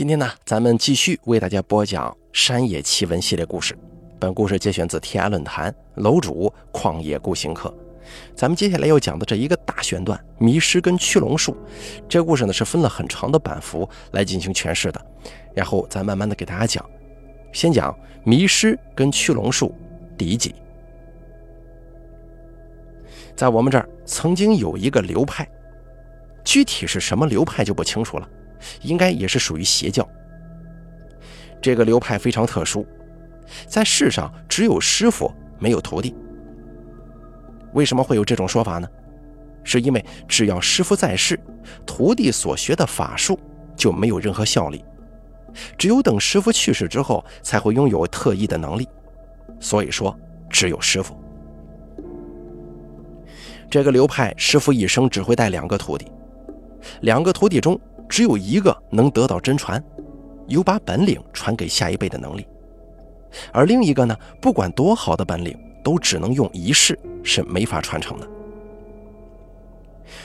今天呢，咱们继续为大家播讲山野奇闻系列故事。本故事节选自天涯论坛楼主旷野孤行客。咱们接下来要讲的这一个大选段——迷失跟驱龙术，这个故事呢是分了很长的版幅来进行诠释的。然后咱慢慢的给大家讲，先讲迷失跟驱龙术第一集。在我们这儿曾经有一个流派，具体是什么流派就不清楚了。应该也是属于邪教。这个流派非常特殊，在世上只有师傅没有徒弟。为什么会有这种说法呢？是因为只要师傅在世，徒弟所学的法术就没有任何效力，只有等师傅去世之后才会拥有特异的能力。所以说，只有师傅。这个流派师傅一生只会带两个徒弟，两个徒弟中。只有一个能得到真传，有把本领传给下一辈的能力，而另一个呢，不管多好的本领，都只能用一世，是没法传承的。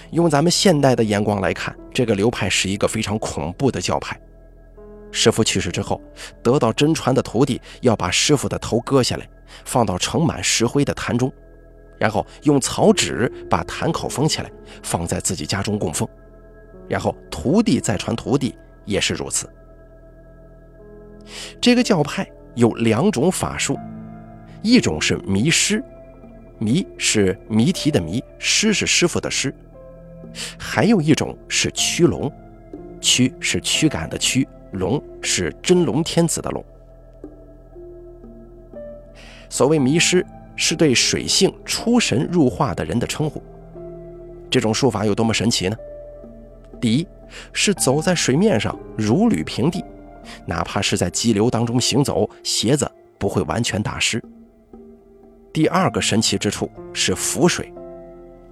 用咱们现代的眼光来看，这个流派是一个非常恐怖的教派。师傅去世之后，得到真传的徒弟要把师傅的头割下来，放到盛满石灰的坛中，然后用草纸把坛口封起来，放在自己家中供奉。然后徒弟再传徒弟也是如此。这个教派有两种法术，一种是迷师，迷是谜题的迷，师是师傅的师；还有一种是驱龙，驱是驱赶的驱，龙是真龙天子的龙。所谓迷师，是对水性出神入化的人的称呼。这种术法有多么神奇呢？第一是走在水面上如履平地，哪怕是在激流当中行走，鞋子不会完全打湿。第二个神奇之处是浮水。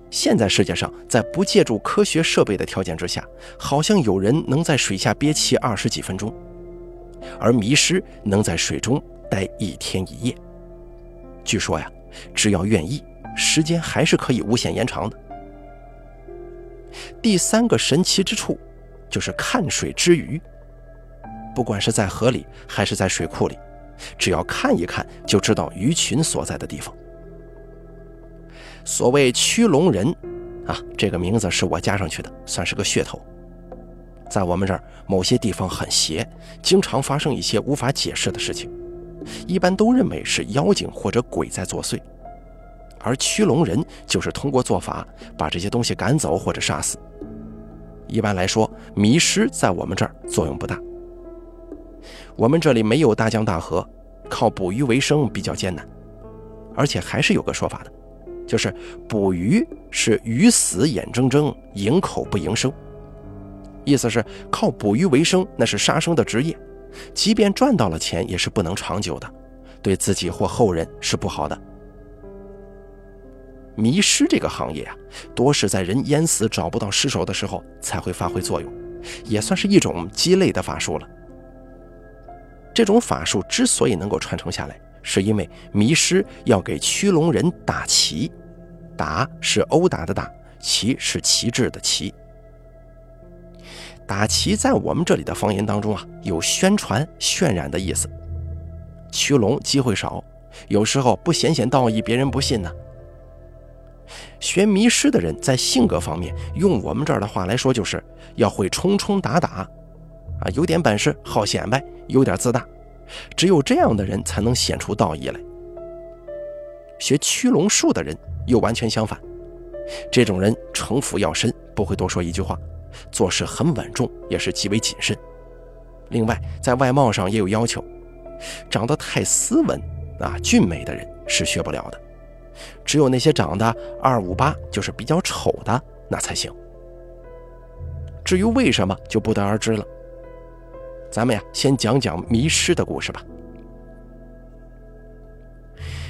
现在世界上在不借助科学设备的条件之下，好像有人能在水下憋气二十几分钟，而迷失能在水中待一天一夜。据说呀，只要愿意，时间还是可以无限延长的。第三个神奇之处，就是看水之鱼。不管是在河里还是在水库里，只要看一看，就知道鱼群所在的地方。所谓驱龙人，啊，这个名字是我加上去的，算是个噱头。在我们这儿，某些地方很邪，经常发生一些无法解释的事情，一般都认为是妖精或者鬼在作祟。而驱龙人就是通过做法把这些东西赶走或者杀死。一般来说，迷失在我们这儿作用不大。我们这里没有大江大河，靠捕鱼为生比较艰难，而且还是有个说法的，就是捕鱼是鱼死眼睁睁，营口不营生。意思是靠捕鱼为生，那是杀生的职业，即便赚到了钱，也是不能长久的，对自己或后人是不好的。迷失这个行业啊，多是在人淹死找不到尸首的时候才会发挥作用，也算是一种鸡肋的法术了。这种法术之所以能够传承下来，是因为迷失要给驱龙人打旗，打是殴打的打，旗是旗帜的旗。打旗在我们这里的方言当中啊，有宣传渲染的意思。驱龙机会少，有时候不显显道义，别人不信呢。学迷失的人在性格方面，用我们这儿的话来说，就是要会冲冲打打，啊，有点本事，好显摆，有点自大，只有这样的人才能显出道义来。学驱龙术的人又完全相反，这种人城府要深，不会多说一句话，做事很稳重，也是极为谨慎。另外，在外貌上也有要求，长得太斯文啊、俊美的人是学不了的。只有那些长得二五八，就是比较丑的那才行。至于为什么，就不得而知了。咱们呀，先讲讲迷失的故事吧。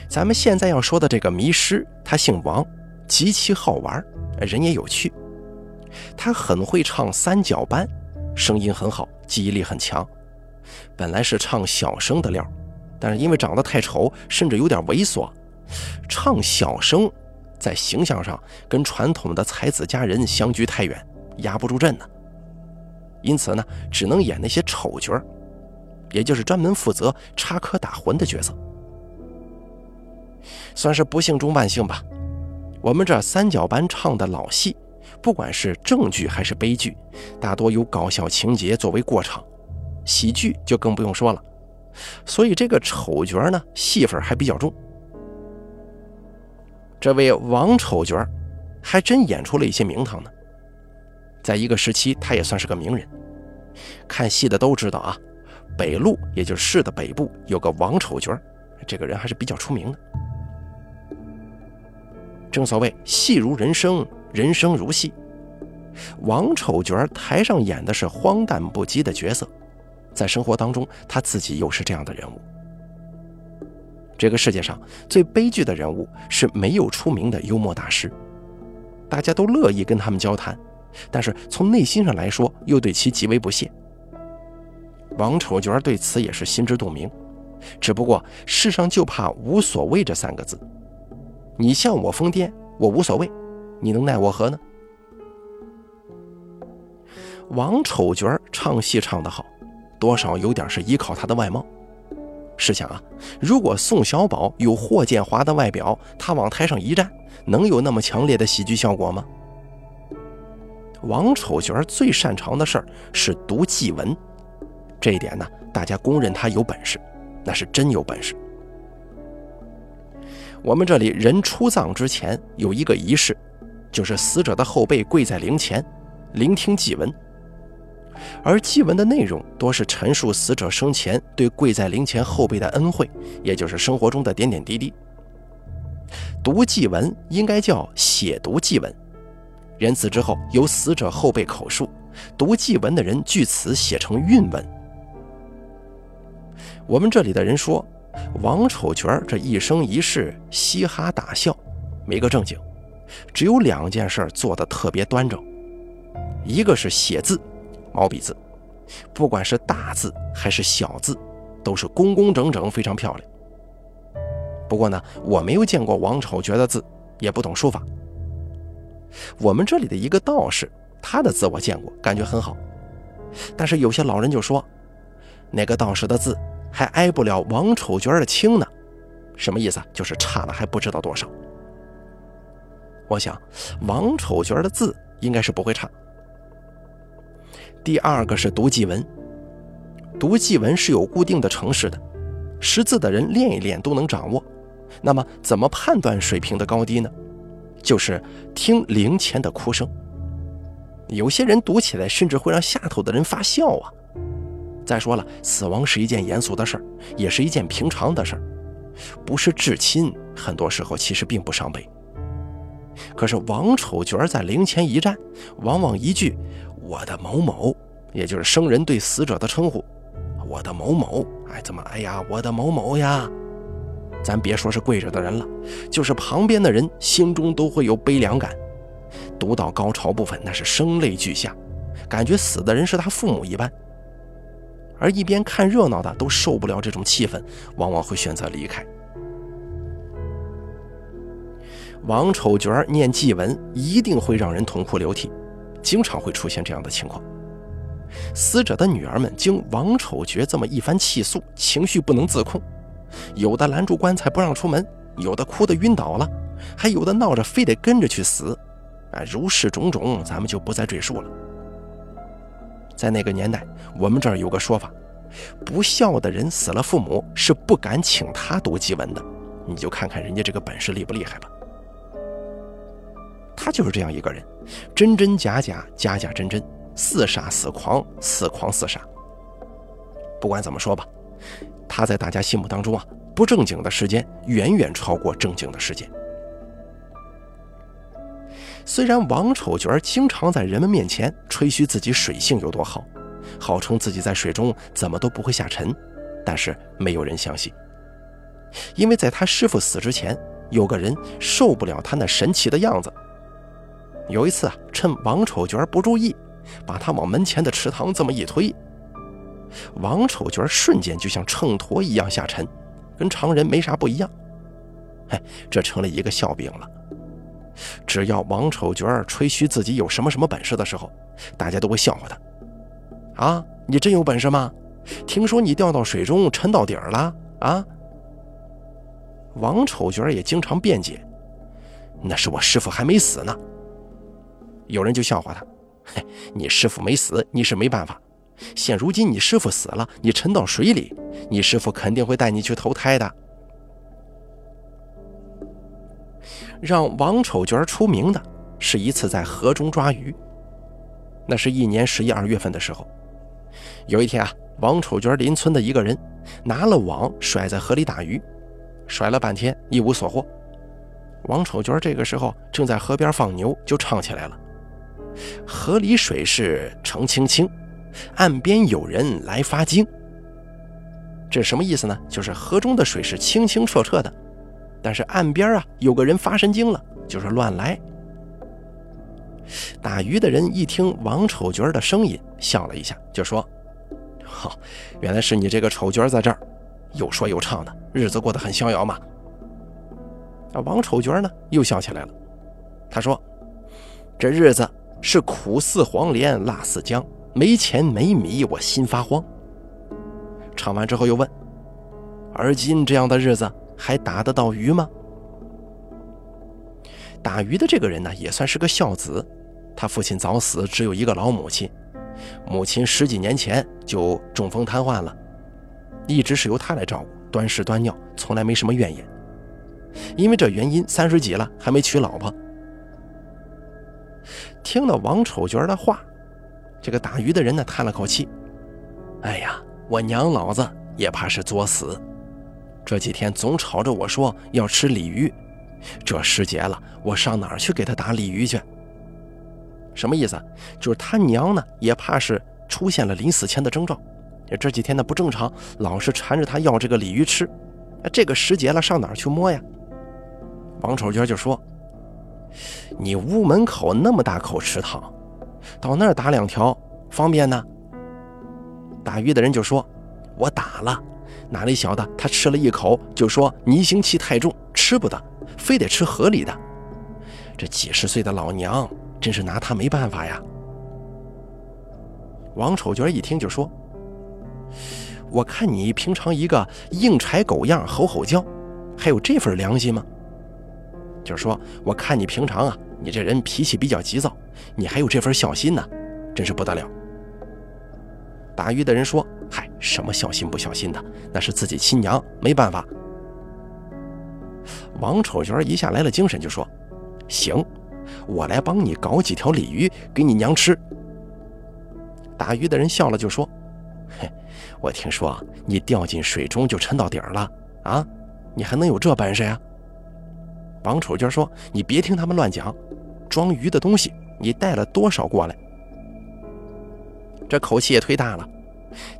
咱们现在要说的这个迷失，他姓王，极其好玩，人也有趣。他很会唱三角班，声音很好，记忆力很强。本来是唱小生的料，但是因为长得太丑，甚至有点猥琐。唱小生，在形象上跟传统的才子佳人相距太远，压不住阵呢。因此呢，只能演那些丑角也就是专门负责插科打诨的角色。算是不幸中万幸吧。我们这三角班唱的老戏，不管是正剧还是悲剧，大多有搞笑情节作为过场，喜剧就更不用说了。所以这个丑角呢，戏份还比较重。这位王丑角还真演出了一些名堂呢。在一个时期，他也算是个名人。看戏的都知道啊，北路也就是市的北部有个王丑角，这个人还是比较出名的。正所谓戏如人生，人生如戏。王丑角台上演的是荒诞不羁的角色。在生活当中，他自己又是这样的人物。这个世界上最悲剧的人物是没有出名的幽默大师，大家都乐意跟他们交谈，但是从内心上来说，又对其极为不屑。王丑角对此也是心知肚明，只不过世上就怕“无所谓”这三个字。你笑我疯癫，我无所谓，你能奈我何呢？王丑角唱戏唱得好。多少有点是依靠他的外貌。试想啊，如果宋小宝有霍建华的外表，他往台上一站，能有那么强烈的喜剧效果吗？王丑角最擅长的事儿是读祭文，这一点呢，大家公认他有本事，那是真有本事。我们这里人出葬之前有一个仪式，就是死者的后背跪在灵前，聆听祭文。而祭文的内容多是陈述死者生前对跪在灵前后辈的恩惠，也就是生活中的点点滴滴。读祭文应该叫写读祭文，人死之后由死者后辈口述，读祭文的人据此写成韵文。我们这里的人说，王丑角这一生一世嘻哈大笑，没个正经，只有两件事做得特别端正，一个是写字。毛笔字，不管是大字还是小字，都是工工整整，非常漂亮。不过呢，我没有见过王丑角的字，也不懂书法。我们这里的一个道士，他的字我见过，感觉很好。但是有些老人就说，那个道士的字还挨不了王丑角的轻呢。什么意思？就是差了还不知道多少。我想，王丑角的字应该是不会差。第二个是读祭文，读祭文是有固定的程式的，识字的人练一练都能掌握。那么怎么判断水平的高低呢？就是听灵前的哭声。有些人读起来甚至会让下头的人发笑啊。再说了，死亡是一件严肃的事儿，也是一件平常的事儿，不是至亲，很多时候其实并不伤悲。可是王丑角在灵前一站，往往一句。我的某某，也就是生人对死者的称呼。我的某某，哎，怎么，哎呀，我的某某呀！咱别说是跪着的人了，就是旁边的人心中都会有悲凉感。读到高潮部分，那是声泪俱下，感觉死的人是他父母一般。而一边看热闹的都受不了这种气氛，往往会选择离开。王丑角念祭文，一定会让人痛哭流涕。经常会出现这样的情况，死者的女儿们经王丑角这么一番气诉，情绪不能自控，有的拦住棺材不让出门，有的哭得晕倒了，还有的闹着非得跟着去死，啊，如是种种，咱们就不再赘述了。在那个年代，我们这儿有个说法，不孝的人死了父母是不敢请他读祭文的，你就看看人家这个本事厉不厉害吧。他就是这样一个人，真真假假，假假真真，似傻似狂，似狂似傻。不管怎么说吧，他在大家心目当中啊，不正经的时间远远超过正经的时间。虽然王丑角经常在人们面前吹嘘自己水性有多好，号称自己在水中怎么都不会下沉，但是没有人相信，因为在他师傅死之前，有个人受不了他那神奇的样子。有一次啊，趁王丑角不注意，把他往门前的池塘这么一推，王丑角瞬间就像秤砣一样下沉，跟常人没啥不一样。哎，这成了一个笑柄了。只要王丑角吹嘘自己有什么什么本事的时候，大家都会笑话他。啊，你真有本事吗？听说你掉到水中沉到底儿了啊？王丑角也经常辩解：“那是我师傅还没死呢。”有人就笑话他：“嘿，你师傅没死，你是没办法。现如今你师傅死了，你沉到水里，你师傅肯定会带你去投胎的。”让王丑角出名的是一次在河中抓鱼。那是一年十一二月份的时候，有一天啊，王丑角邻村的一个人拿了网甩在河里打鱼。甩了半天一无所获，王丑角这个时候正在河边放牛，就唱起来了：“河里水是澄清清，岸边有人来发惊。”这什么意思呢？就是河中的水是清清澈澈的，但是岸边啊有个人发神经了，就是乱来。打鱼的人一听王丑角的声音，笑了一下，就说：“好，原来是你这个丑角在这儿。”又说又唱的日子过得很逍遥嘛。啊，王丑角呢又笑起来了。他说：“这日子是苦似黄连，辣似姜，没钱没米，我心发慌。”唱完之后又问：“而今这样的日子还打得到鱼吗？”打鱼的这个人呢也算是个孝子，他父亲早死，只有一个老母亲，母亲十几年前就中风瘫痪了。一直是由他来照顾，端屎端尿，从来没什么怨言。因为这原因，三十几了还没娶老婆。听了王丑角的话，这个打鱼的人呢叹了口气：“哎呀，我娘老子也怕是作死。这几天总吵着我说要吃鲤鱼，这时节了，我上哪儿去给他打鲤鱼去？什么意思？就是他娘呢也怕是出现了临死前的征兆。”这几天呢不正常，老是缠着他要这个鲤鱼吃。这个时节了，上哪儿去摸呀？王丑娟就说：“你屋门口那么大口池塘，到那儿打两条方便呢。”打鱼的人就说：“我打了，哪里晓得他吃了一口就说泥腥气太重，吃不得，非得吃河里的。这几十岁的老娘真是拿他没办法呀。”王丑娟一听就说。我看你平常一个硬柴狗样吼吼叫，还有这份良心吗？就是说，我看你平常啊，你这人脾气比较急躁，你还有这份孝心呢，真是不得了。打鱼的人说：“嗨，什么孝心不孝心的，那是自己亲娘，没办法。”王丑角一下来了精神，就说：“行，我来帮你搞几条鲤鱼给你娘吃。”打鱼的人笑了，就说。嘿，我听说你掉进水中就沉到底儿了啊！你还能有这本事呀？王丑娟说：“你别听他们乱讲，装鱼的东西你带了多少过来？”这口气也忒大了。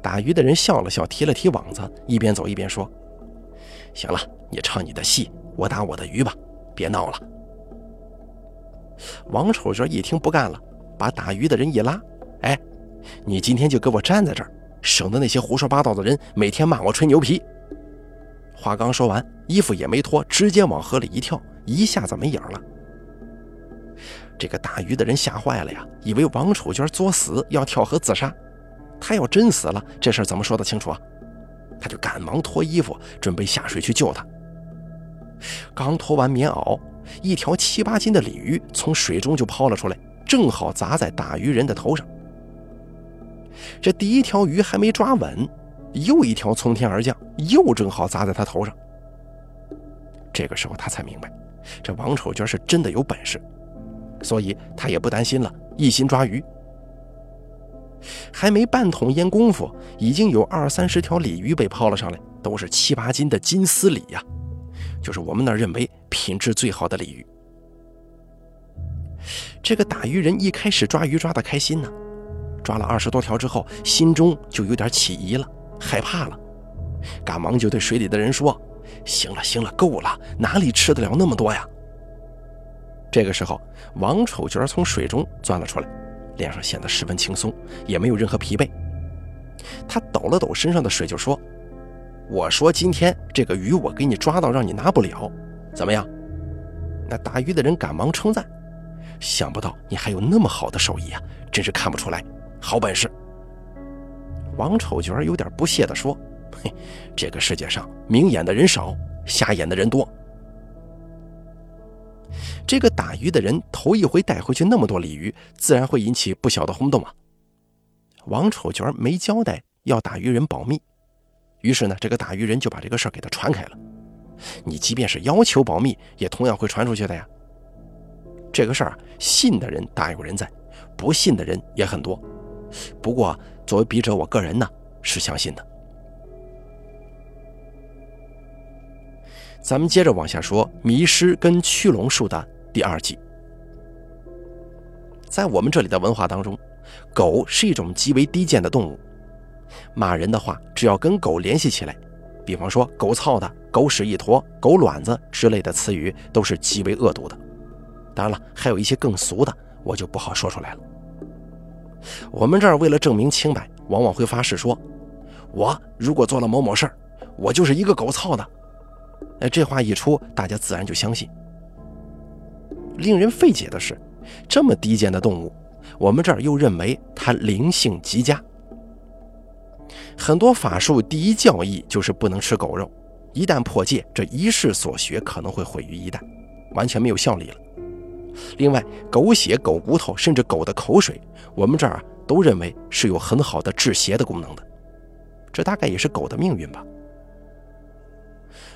打鱼的人笑了笑，提了提网子，一边走一边说：“行了，你唱你的戏，我打我的鱼吧，别闹了。”王丑娟一听不干了，把打鱼的人一拉：“哎，你今天就给我站在这儿！”省得那些胡说八道的人每天骂我吹牛皮。话刚说完，衣服也没脱，直接往河里一跳，一下子没影了。这个打鱼的人吓坏了呀，以为王楚娟作死要跳河自杀。他要真死了，这事怎么说得清楚啊？他就赶忙脱衣服，准备下水去救他。刚脱完棉袄，一条七八斤的鲤鱼从水中就抛了出来，正好砸在打鱼人的头上。这第一条鱼还没抓稳，又一条从天而降，又正好砸在他头上。这个时候他才明白，这王丑娟是真的有本事，所以他也不担心了，一心抓鱼。还没半桶烟功夫，已经有二三十条鲤鱼被抛了上来，都是七八斤的金丝鲤呀，就是我们那认为品质最好的鲤鱼。这个打鱼人一开始抓鱼抓的开心呢。抓了二十多条之后，心中就有点起疑了，害怕了，赶忙就对水里的人说：“行了，行了，够了，哪里吃得了那么多呀？”这个时候，王丑角从水中钻了出来，脸上显得十分轻松，也没有任何疲惫。他抖了抖身上的水，就说：“我说今天这个鱼我给你抓到，让你拿不了，怎么样？”那打鱼的人赶忙称赞：“想不到你还有那么好的手艺啊，真是看不出来。”好本事！王丑角有点不屑地说：“嘿，这个世界上明眼的人少，瞎眼的人多。这个打鱼的人头一回带回去那么多鲤鱼，自然会引起不小的轰动啊。”王丑角没交代要打鱼人保密，于是呢，这个打鱼人就把这个事儿给他传开了。你即便是要求保密，也同样会传出去的呀。这个事儿信的人大有人在，不信的人也很多。不过，作为笔者，我个人呢是相信的。咱们接着往下说，《迷失》跟驱龙术的第二季。在我们这里的文化当中，狗是一种极为低贱的动物。骂人的话，只要跟狗联系起来，比方说“狗操的”“狗屎一坨”“狗卵子”之类的词语，都是极为恶毒的。当然了，还有一些更俗的，我就不好说出来了。我们这儿为了证明清白，往往会发誓说：“我如果做了某某事儿，我就是一个狗操的。”哎，这话一出，大家自然就相信。令人费解的是，这么低贱的动物，我们这儿又认为它灵性极佳。很多法术第一教义就是不能吃狗肉，一旦破戒，这一世所学可能会毁于一旦，完全没有效力了。另外，狗血、狗骨头，甚至狗的口水，我们这儿啊都认为是有很好的治邪的功能的。这大概也是狗的命运吧。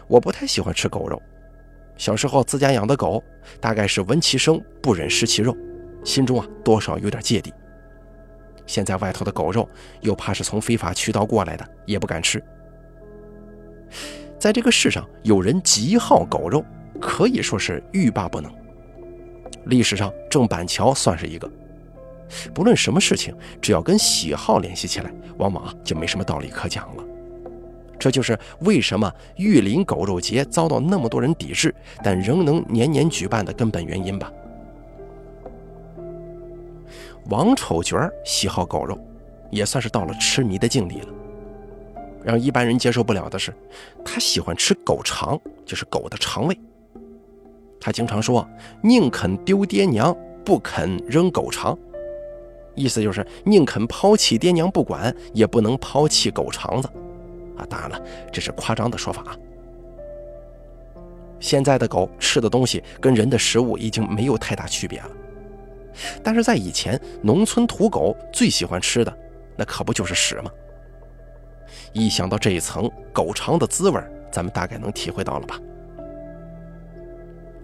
我不太喜欢吃狗肉，小时候自家养的狗，大概是闻其声不忍食其肉，心中啊多少有点芥蒂。现在外头的狗肉又怕是从非法渠道过来的，也不敢吃。在这个世上，有人极好狗肉，可以说是欲罢不能。历史上，郑板桥算是一个。不论什么事情，只要跟喜好联系起来，往往啊就没什么道理可讲了。这就是为什么玉林狗肉节遭到那么多人抵制，但仍能年年举办的根本原因吧。王丑角喜好狗肉，也算是到了痴迷的境地了。让一般人接受不了的是，他喜欢吃狗肠，就是狗的肠胃。他经常说：“宁肯丢爹娘，不肯扔狗肠。”意思就是宁肯抛弃爹娘不管，也不能抛弃狗肠子。啊，当然了，这是夸张的说法啊。现在的狗吃的东西跟人的食物已经没有太大区别了，但是在以前，农村土狗最喜欢吃的，那可不就是屎吗？一想到这一层狗肠的滋味，咱们大概能体会到了吧？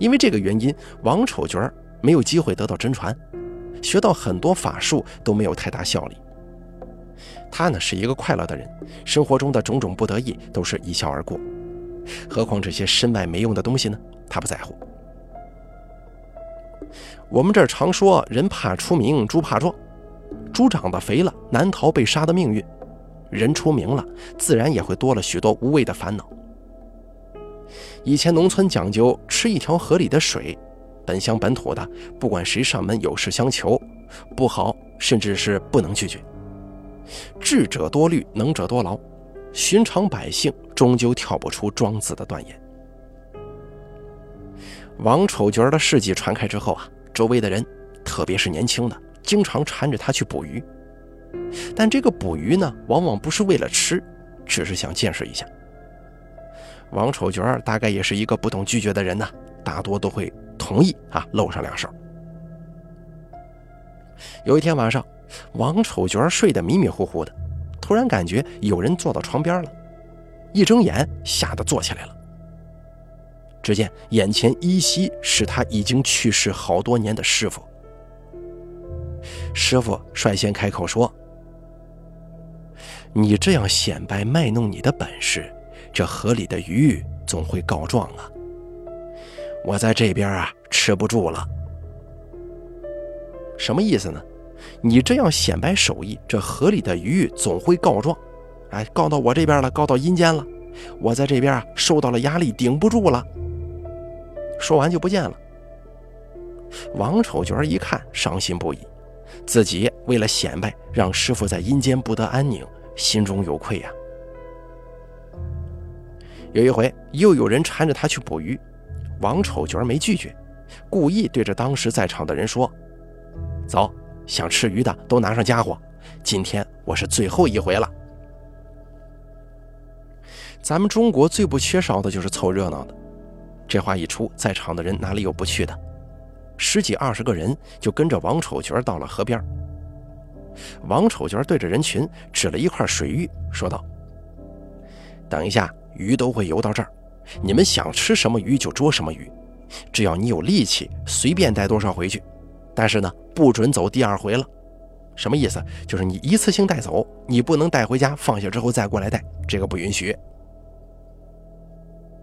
因为这个原因，王丑角没有机会得到真传，学到很多法术都没有太大效力。他呢是一个快乐的人，生活中的种种不得意都是一笑而过。何况这些身外没用的东西呢？他不在乎。我们这儿常说“人怕出名，猪怕壮”，猪长得肥了，难逃被杀的命运；人出名了，自然也会多了许多无谓的烦恼。以前农村讲究吃一条河里的水，本乡本土的，不管谁上门有事相求，不好甚至是不能拒绝。智者多虑，能者多劳，寻常百姓终究跳不出庄子的断言。王丑角的事迹传开之后啊，周围的人，特别是年轻的，经常缠着他去捕鱼。但这个捕鱼呢，往往不是为了吃，只是想见识一下。王丑角大概也是一个不懂拒绝的人呢，大多都会同意啊，露上两手。有一天晚上，王丑角睡得迷迷糊糊的，突然感觉有人坐到床边了，一睁眼吓得坐起来了。只见眼前依稀是他已经去世好多年的师傅。师傅率先开口说：“你这样显摆卖弄你的本事。”这河里的鱼总会告状啊！我在这边啊吃不住了。什么意思呢？你这样显摆手艺，这河里的鱼总会告状，哎，告到我这边了，告到阴间了。我在这边啊受到了压力，顶不住了。说完就不见了。王丑角一看，伤心不已，自己为了显摆，让师傅在阴间不得安宁，心中有愧呀。有一回，又有人缠着他去捕鱼，王丑角没拒绝，故意对着当时在场的人说：“走，想吃鱼的都拿上家伙，今天我是最后一回了，咱们中国最不缺少的就是凑热闹的。这话一出，在场的人哪里有不去的？十几二十个人就跟着王丑角到了河边。王丑角对着人群指了一块水域，说道：“等一下，鱼都会游到这儿，你们想吃什么鱼就捉什么鱼，只要你有力气，随便带多少回去。但是呢，不准走第二回了。什么意思？就是你一次性带走，你不能带回家，放下之后再过来带，这个不允许。”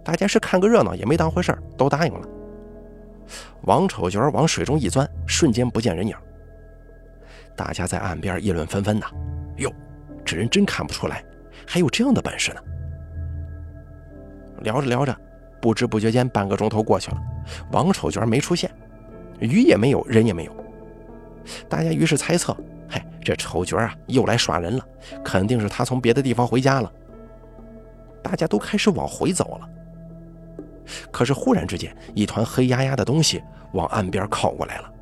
大家是看个热闹，也没当回事儿都答应了。王丑角往水中一钻，瞬间不见人影。大家在岸边议论纷纷呐：“哟，这人真看不出来，还有这样的本事呢。”聊着聊着，不知不觉间半个钟头过去了，王丑角没出现，鱼也没有，人也没有。大家于是猜测：“嗨，这丑角啊，又来耍人了，肯定是他从别的地方回家了。”大家都开始往回走了。可是忽然之间，一团黑压压的东西往岸边靠过来了。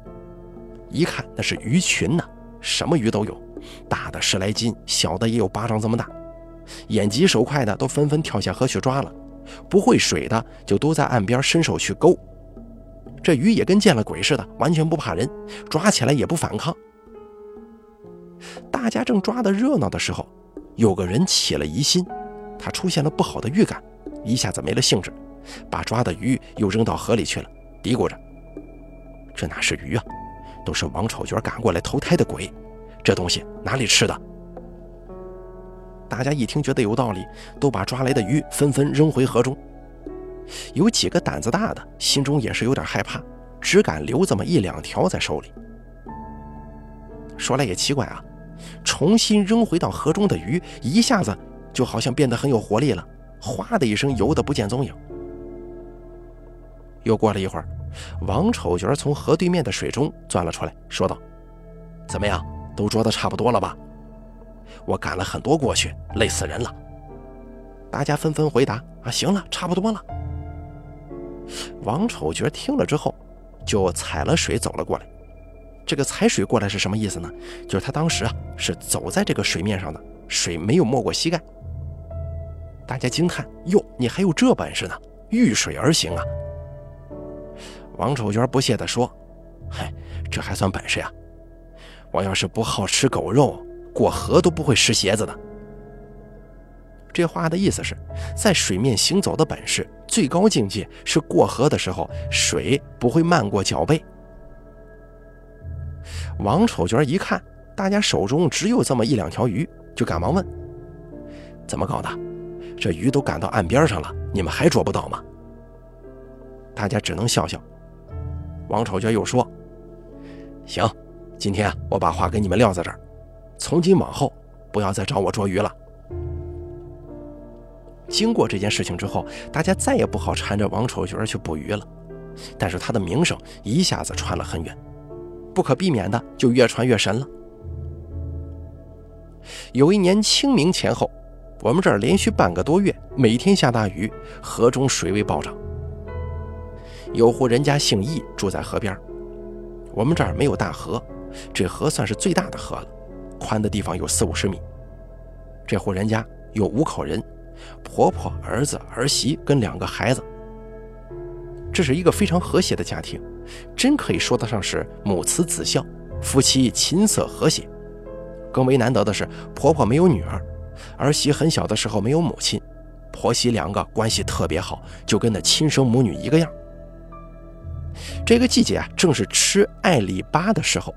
一看，那是鱼群呐，什么鱼都有，大的十来斤，小的也有巴掌这么大。眼疾手快的都纷纷跳下河去抓了，不会水的就都在岸边伸手去勾。这鱼也跟见了鬼似的，完全不怕人，抓起来也不反抗。大家正抓得热闹的时候，有个人起了疑心，他出现了不好的预感，一下子没了兴致。把抓的鱼又扔到河里去了，嘀咕着：“这哪是鱼啊，都是王丑角赶过来投胎的鬼，这东西哪里吃的？”大家一听觉得有道理，都把抓来的鱼纷纷扔回河中。有几个胆子大的，心中也是有点害怕，只敢留这么一两条在手里。说来也奇怪啊，重新扔回到河中的鱼，一下子就好像变得很有活力了，哗的一声游得不见踪影。又过了一会儿，王丑角从河对面的水中钻了出来，说道：“怎么样，都捉得差不多了吧？我赶了很多过去，累死人了。”大家纷纷回答：“啊，行了，差不多了。”王丑角听了之后，就踩了水走了过来。这个踩水过来是什么意思呢？就是他当时啊是走在这个水面上的，水没有没过膝盖。大家惊叹：“哟，你还有这本事呢？遇水而行啊！”王丑角不屑地说：“嗨，这还算本事呀！我要是不好吃狗肉，过河都不会湿鞋子的。”这话的意思是，在水面行走的本事最高境界是过河的时候，水不会漫过脚背。王丑角一看，大家手中只有这么一两条鱼，就赶忙问：“怎么搞的？这鱼都赶到岸边上了，你们还捉不到吗？”大家只能笑笑。王丑角又说：“行，今天我把话给你们撂在这儿，从今往后不要再找我捉鱼了。”经过这件事情之后，大家再也不好缠着王丑角去捕鱼了。但是他的名声一下子传了很远，不可避免的就越传越神了。有一年清明前后，我们这儿连续半个多月每天下大雨，河中水位暴涨。有户人家姓易，住在河边。我们这儿没有大河，这河算是最大的河了，宽的地方有四五十米。这户人家有五口人，婆婆、儿子、儿媳跟两个孩子。这是一个非常和谐的家庭，真可以说得上是母慈子孝，夫妻琴瑟和谐。更为难得的是，婆婆没有女儿，儿媳很小的时候没有母亲，婆媳两个关系特别好，就跟那亲生母女一个样。这个季节啊，正是吃艾里巴的时候。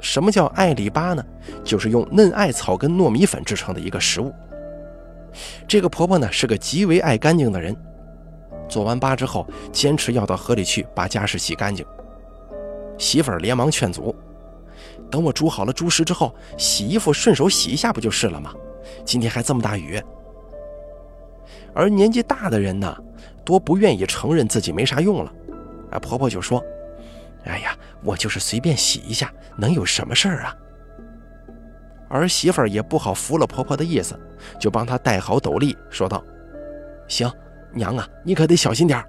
什么叫艾里巴呢？就是用嫩艾草跟糯米粉制成的一个食物。这个婆婆呢，是个极为爱干净的人。做完粑之后，坚持要到河里去把家事洗干净。媳妇儿连忙劝阻：“等我煮好了猪食之后，洗衣服顺手洗一下不就是了吗？今天还这么大雨。”而年纪大的人呢，多不愿意承认自己没啥用了。啊，婆婆就说：“哎呀，我就是随便洗一下，能有什么事儿啊？”儿媳妇儿也不好服了婆婆的意思，就帮她戴好斗笠，说道：“行，娘啊，你可得小心点儿。”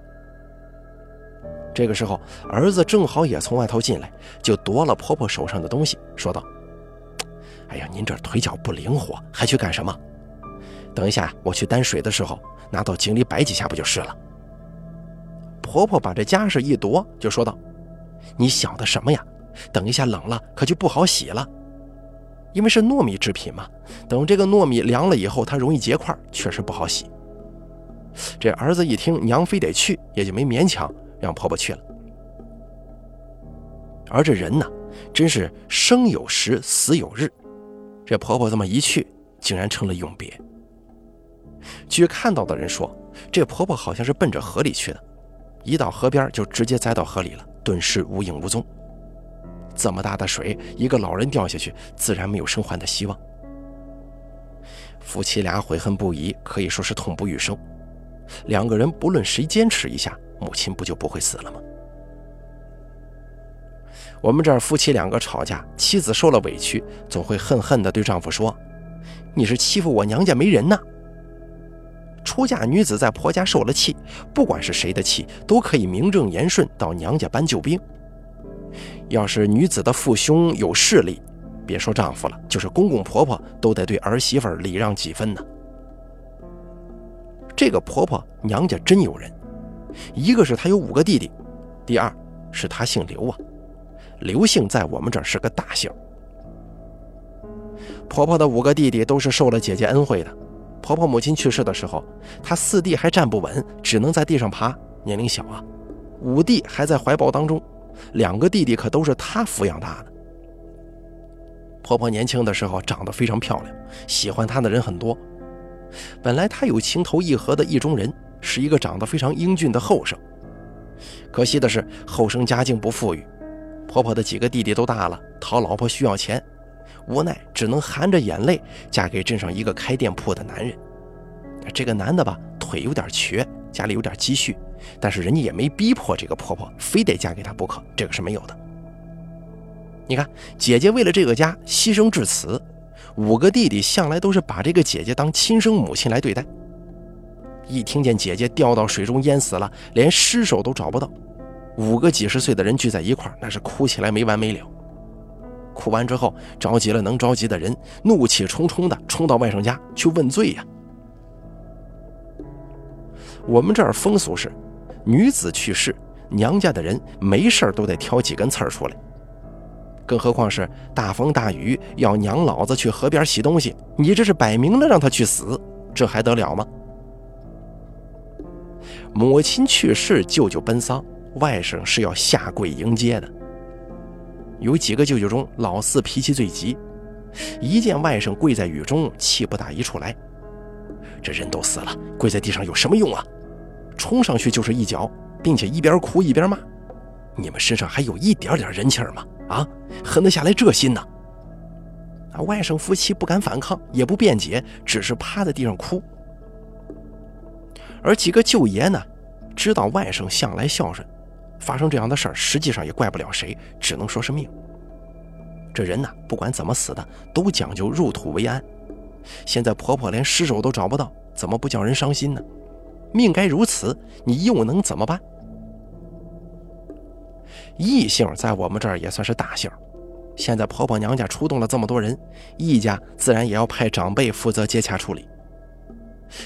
这个时候，儿子正好也从外头进来，就夺了婆婆手上的东西，说道：“哎呀，您这腿脚不灵活，还去干什么？等一下我去担水的时候，拿到井里摆几下不就是了？”婆婆把这家事一夺，就说道：“你想的什么呀？等一下冷了可就不好洗了，因为是糯米制品嘛。等这个糯米凉了以后，它容易结块，确实不好洗。”这儿子一听娘非得去，也就没勉强让婆婆去了。而这人呢，真是生有时，死有日。这婆婆这么一去，竟然成了永别。据看到的人说，这婆婆好像是奔着河里去的，一到河边就直接栽到河里了，顿时无影无踪。这么大的水，一个老人掉下去，自然没有生还的希望。夫妻俩悔恨不已，可以说是痛不欲生。两个人不论谁坚持一下，母亲不就不会死了吗？我们这儿夫妻两个吵架，妻子受了委屈，总会恨恨地对丈夫说：“你是欺负我娘家没人呢。”出嫁女子在婆家受了气，不管是谁的气，都可以名正言顺到娘家搬救兵。要是女子的父兄有势力，别说丈夫了，就是公公婆婆都得对儿媳妇礼让几分呢。这个婆婆娘家真有人，一个是她有五个弟弟，第二是她姓刘啊，刘姓在我们这儿是个大姓。婆婆的五个弟弟都是受了姐姐恩惠的，婆婆母亲去世的时候，她四弟还站不稳，只能在地上爬，年龄小啊，五弟还在怀抱当中，两个弟弟可都是她抚养大的。婆婆年轻的时候长得非常漂亮，喜欢她的人很多。本来她有情投意合的意中人，是一个长得非常英俊的后生。可惜的是，后生家境不富裕，婆婆的几个弟弟都大了，讨老婆需要钱，无奈只能含着眼泪嫁给镇上一个开店铺的男人。这个男的吧，腿有点瘸，家里有点积蓄，但是人家也没逼迫这个婆婆非得嫁给他不可，这个是没有的。你看，姐姐为了这个家牺牲至此。五个弟弟向来都是把这个姐姐当亲生母亲来对待。一听见姐姐掉到水中淹死了，连尸首都找不到，五个几十岁的人聚在一块那是哭起来没完没了。哭完之后，着急了能着急的人，怒气冲冲的冲到外甥家去问罪呀。我们这儿风俗是，女子去世，娘家的人没事都得挑几根刺儿出来。更何况是大风大雨要娘老子去河边洗东西，你这是摆明了让他去死，这还得了吗？母亲去世，舅舅奔丧，外甥是要下跪迎接的。有几个舅舅中，老四脾气最急，一见外甥跪在雨中，气不打一处来。这人都死了，跪在地上有什么用啊？冲上去就是一脚，并且一边哭一边骂：“你们身上还有一点点人气吗？”啊，狠得下来这心呐！啊，外甥夫妻不敢反抗，也不辩解，只是趴在地上哭。而几个舅爷呢，知道外甥向来孝顺，发生这样的事儿，实际上也怪不了谁，只能说是命。这人呢，不管怎么死的，都讲究入土为安。现在婆婆连尸首都找不到，怎么不叫人伤心呢？命该如此，你又能怎么办？异姓在我们这儿也算是大姓，现在婆婆娘家出动了这么多人，异家自然也要派长辈负责接洽处理。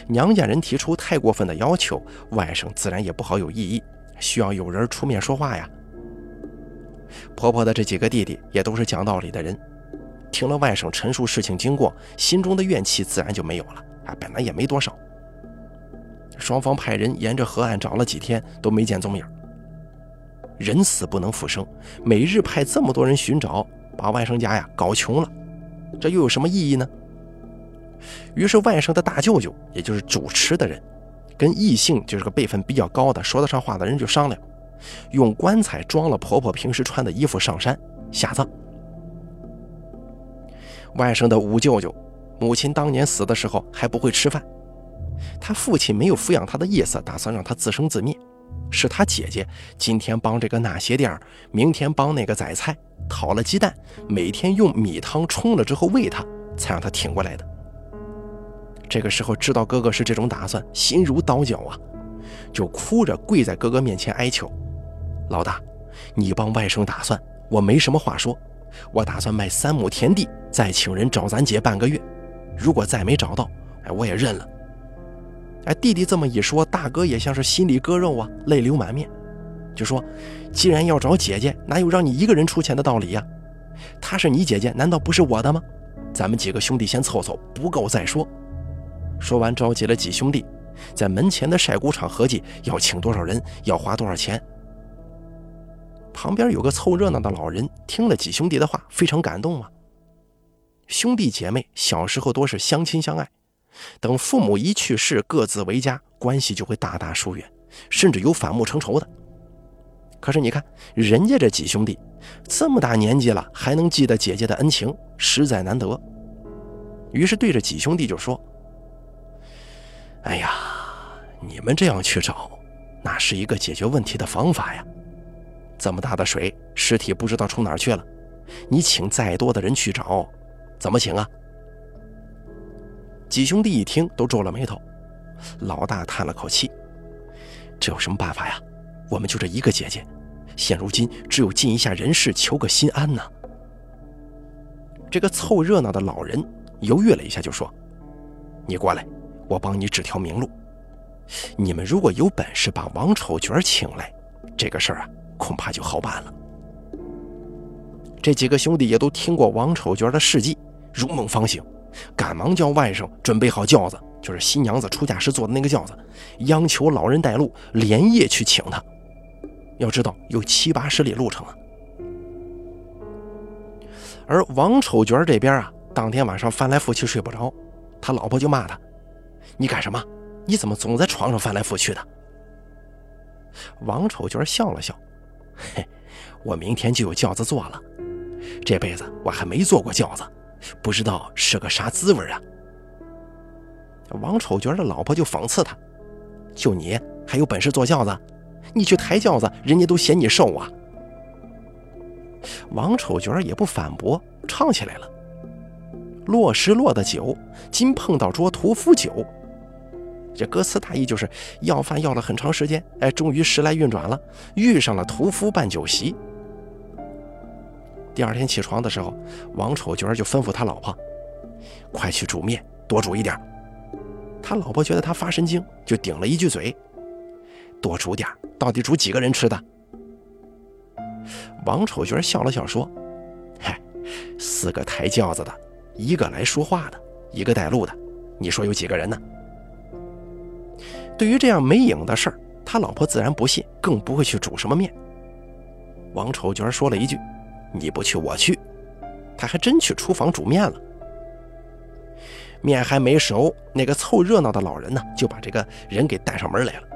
娘家人提出太过分的要求，外甥自然也不好有异议，需要有人出面说话呀。婆婆的这几个弟弟也都是讲道理的人，听了外甥陈述事情经过，心中的怨气自然就没有了。啊，本来也没多少。双方派人沿着河岸找了几天，都没见踪影。人死不能复生，每日派这么多人寻找，把外甥家呀搞穷了，这又有什么意义呢？于是外甥的大舅舅，也就是主持的人，跟异性就是个辈分比较高的、说得上话的人就商量，用棺材装了婆婆平时穿的衣服上山下葬。外甥的五舅舅，母亲当年死的时候还不会吃饭，他父亲没有抚养他的意思，打算让他自生自灭。是他姐姐今天帮这个纳鞋垫明天帮那个宰菜，讨了鸡蛋，每天用米汤冲了之后喂他，才让他挺过来的。这个时候知道哥哥是这种打算，心如刀绞啊，就哭着跪在哥哥面前哀求：“老大，你帮外甥打算，我没什么话说。我打算卖三亩田地，再请人找咱姐半个月。如果再没找到，哎，我也认了。哎，弟弟这么一说，大哥也像是心里割肉啊，泪流满面，就说：“既然要找姐姐，哪有让你一个人出钱的道理呀？她是你姐姐，难道不是我的吗？咱们几个兄弟先凑凑，不够再说。”说完，召集了几兄弟，在门前的晒谷场合计要请多少人，要花多少钱。旁边有个凑热闹的老人，听了几兄弟的话，非常感动啊。兄弟姐妹小时候多是相亲相爱，等父母一去世，各自为家，关系就会大大疏远，甚至有反目成仇的。可是你看，人家这几兄弟这么大年纪了，还能记得姐姐的恩情，实在难得。于是对着几兄弟就说：“哎呀，你们这样去找，那是一个解决问题的方法呀。这么大的水，尸体不知道冲哪儿去了，你请再多的人去找。”怎么请啊？几兄弟一听都皱了眉头，老大叹了口气：“这有什么办法呀？我们就这一个姐姐，现如今只有尽一下人事，求个心安呢。”这个凑热闹的老人犹豫了一下，就说：“你过来，我帮你指条明路。你们如果有本事把王丑角请来，这个事儿啊，恐怕就好办了。”这几个兄弟也都听过王丑角的事迹。如梦方醒，赶忙叫外甥准备好轿子，就是新娘子出嫁时坐的那个轿子，央求老人带路，连夜去请他。要知道有七八十里路程啊。而王丑角这边啊，当天晚上翻来覆去睡不着，他老婆就骂他：“你干什么？你怎么总在床上翻来覆去的？”王丑角笑了笑：“嘿，我明天就有轿子坐了，这辈子我还没坐过轿子。”不知道是个啥滋味啊！王丑角的老婆就讽刺他：“就你还有本事坐轿子？你去抬轿子，人家都嫌你瘦啊！”王丑角也不反驳，唱起来了：“落石落的酒，今碰到桌屠夫酒。”这歌词大意就是要饭要了很长时间，哎，终于时来运转了，遇上了屠夫办酒席。第二天起床的时候，王丑角就吩咐他老婆：“快去煮面，多煮一点。”他老婆觉得他发神经，就顶了一句嘴：“多煮点，到底煮几个人吃的？”王丑角笑了笑说：“嗨，四个抬轿子的，一个来说话的，一个带路的，你说有几个人呢？”对于这样没影的事儿，他老婆自然不信，更不会去煮什么面。王丑角说了一句。你不去，我去。他还真去厨房煮面了。面还没熟，那个凑热闹的老人呢，就把这个人给带上门来了。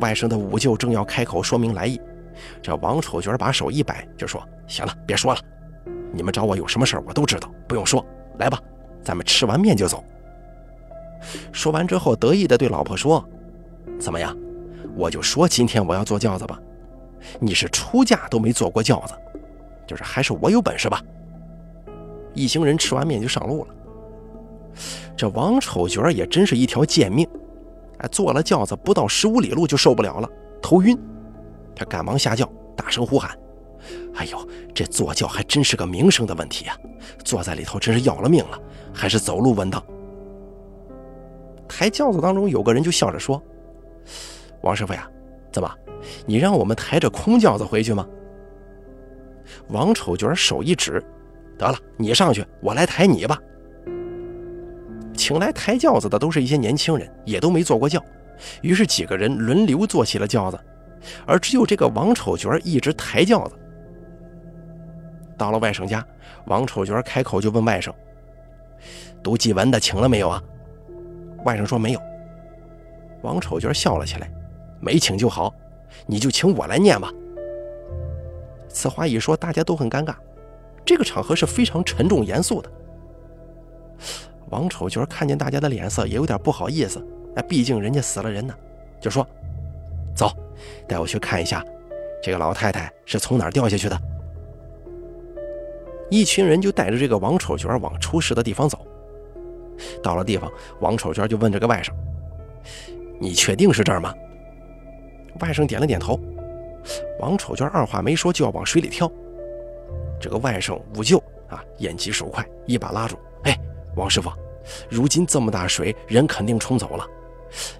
外甥的五舅正要开口说明来意，这王丑角把手一摆，就说：“行了，别说了。你们找我有什么事儿我都知道，不用说。来吧，咱们吃完面就走。”说完之后，得意地对老婆说：“怎么样？我就说今天我要坐轿子吧。你是出嫁都没坐过轿子。”就是还是我有本事吧。一行人吃完面就上路了。这王丑角也真是一条贱命，哎，坐了轿子不到十五里路就受不了了，头晕。他赶忙下轿，大声呼喊：“哎呦，这坐轿还真是个名声的问题啊！坐在里头真是要了命了，还是走路稳当。”抬轿子当中有个人就笑着说：“王师傅呀，怎么，你让我们抬着空轿子回去吗？”王丑角手一指：“得了，你上去，我来抬你吧。”请来抬轿子的都是一些年轻人，也都没坐过轿，于是几个人轮流坐起了轿子，而只有这个王丑角一直抬轿子。到了外甥家，王丑角开口就问外甥：“读祭文的请了没有啊？”外甥说：“没有。”王丑角笑了起来：“没请就好，你就请我来念吧。”此话一说，大家都很尴尬。这个场合是非常沉重严肃的。王丑角看见大家的脸色，也有点不好意思。哎，毕竟人家死了人呢，就说：“走，带我去看一下，这个老太太是从哪儿掉下去的。”一群人就带着这个王丑角往出事的地方走。到了地方，王丑角就问这个外甥：“你确定是这儿吗？”外甥点了点头。王丑娟二话没说就要往水里跳，这个外甥五舅啊，眼疾手快，一把拉住：“哎，王师傅，如今这么大水，人肯定冲走了。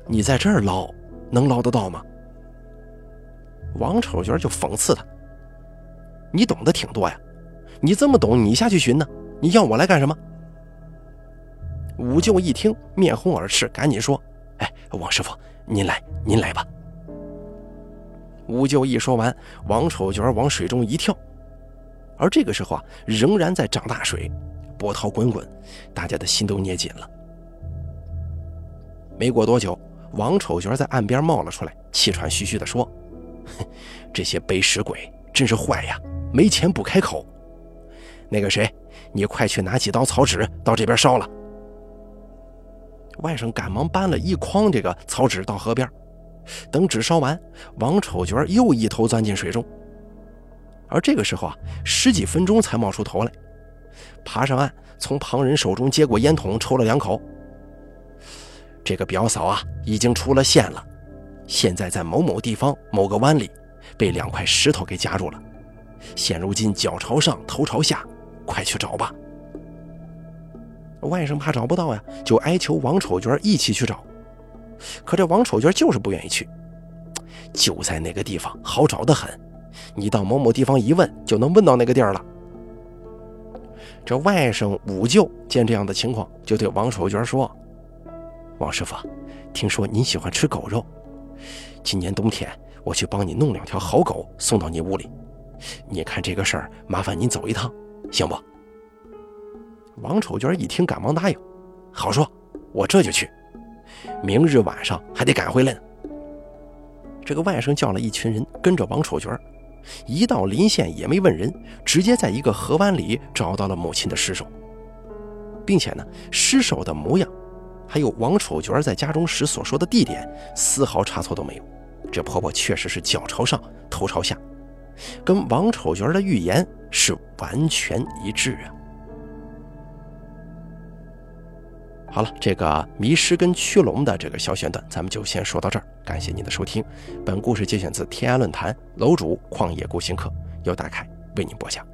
你在这儿捞，能捞得到吗？”王丑角就讽刺他：“你懂得挺多呀，你这么懂，你下去寻呢？你要我来干什么？”五舅一听，面红耳赤，赶紧说：“哎，王师傅，您来，您来吧。”五舅一说完，王丑角往水中一跳，而这个时候啊，仍然在涨大水，波涛滚滚，大家的心都捏紧了。没过多久，王丑角在岸边冒了出来，气喘吁吁地说：“，这些背时鬼真是坏呀，没钱不开口。那个谁，你快去拿几刀草纸到这边烧了。”外甥赶忙搬了一筐这个草纸到河边。等纸烧完，王丑角又一头钻进水中。而这个时候啊，十几分钟才冒出头来，爬上岸，从旁人手中接过烟筒，抽了两口。这个表嫂啊，已经出了线了，现在在某某地方某个湾里，被两块石头给夹住了，现如今脚朝上，头朝下，快去找吧。外甥怕找不到呀，就哀求王丑角一起去找。可这王丑角就是不愿意去，就在那个地方好找的很，你到某某地方一问就能问到那个地儿了。这外甥五舅见这样的情况，就对王丑角说：“王师傅，听说您喜欢吃狗肉，今年冬天我去帮你弄两条好狗送到你屋里，你看这个事儿，麻烦您走一趟，行不？”王丑角一听，赶忙答应：“好说，我这就去。”明日晚上还得赶回来呢。这个外甥叫了一群人跟着王丑角，一到临县也没问人，直接在一个河湾里找到了母亲的尸首，并且呢，尸首的模样，还有王丑角在家中时所说的地点，丝毫差错都没有。这婆婆确实是脚朝上，头朝下，跟王丑角的预言是完全一致啊。好了，这个迷失跟驱龙的这个小选段，咱们就先说到这儿。感谢您的收听，本故事节选自天涯论坛楼主旷野孤行客，由大凯为您播讲。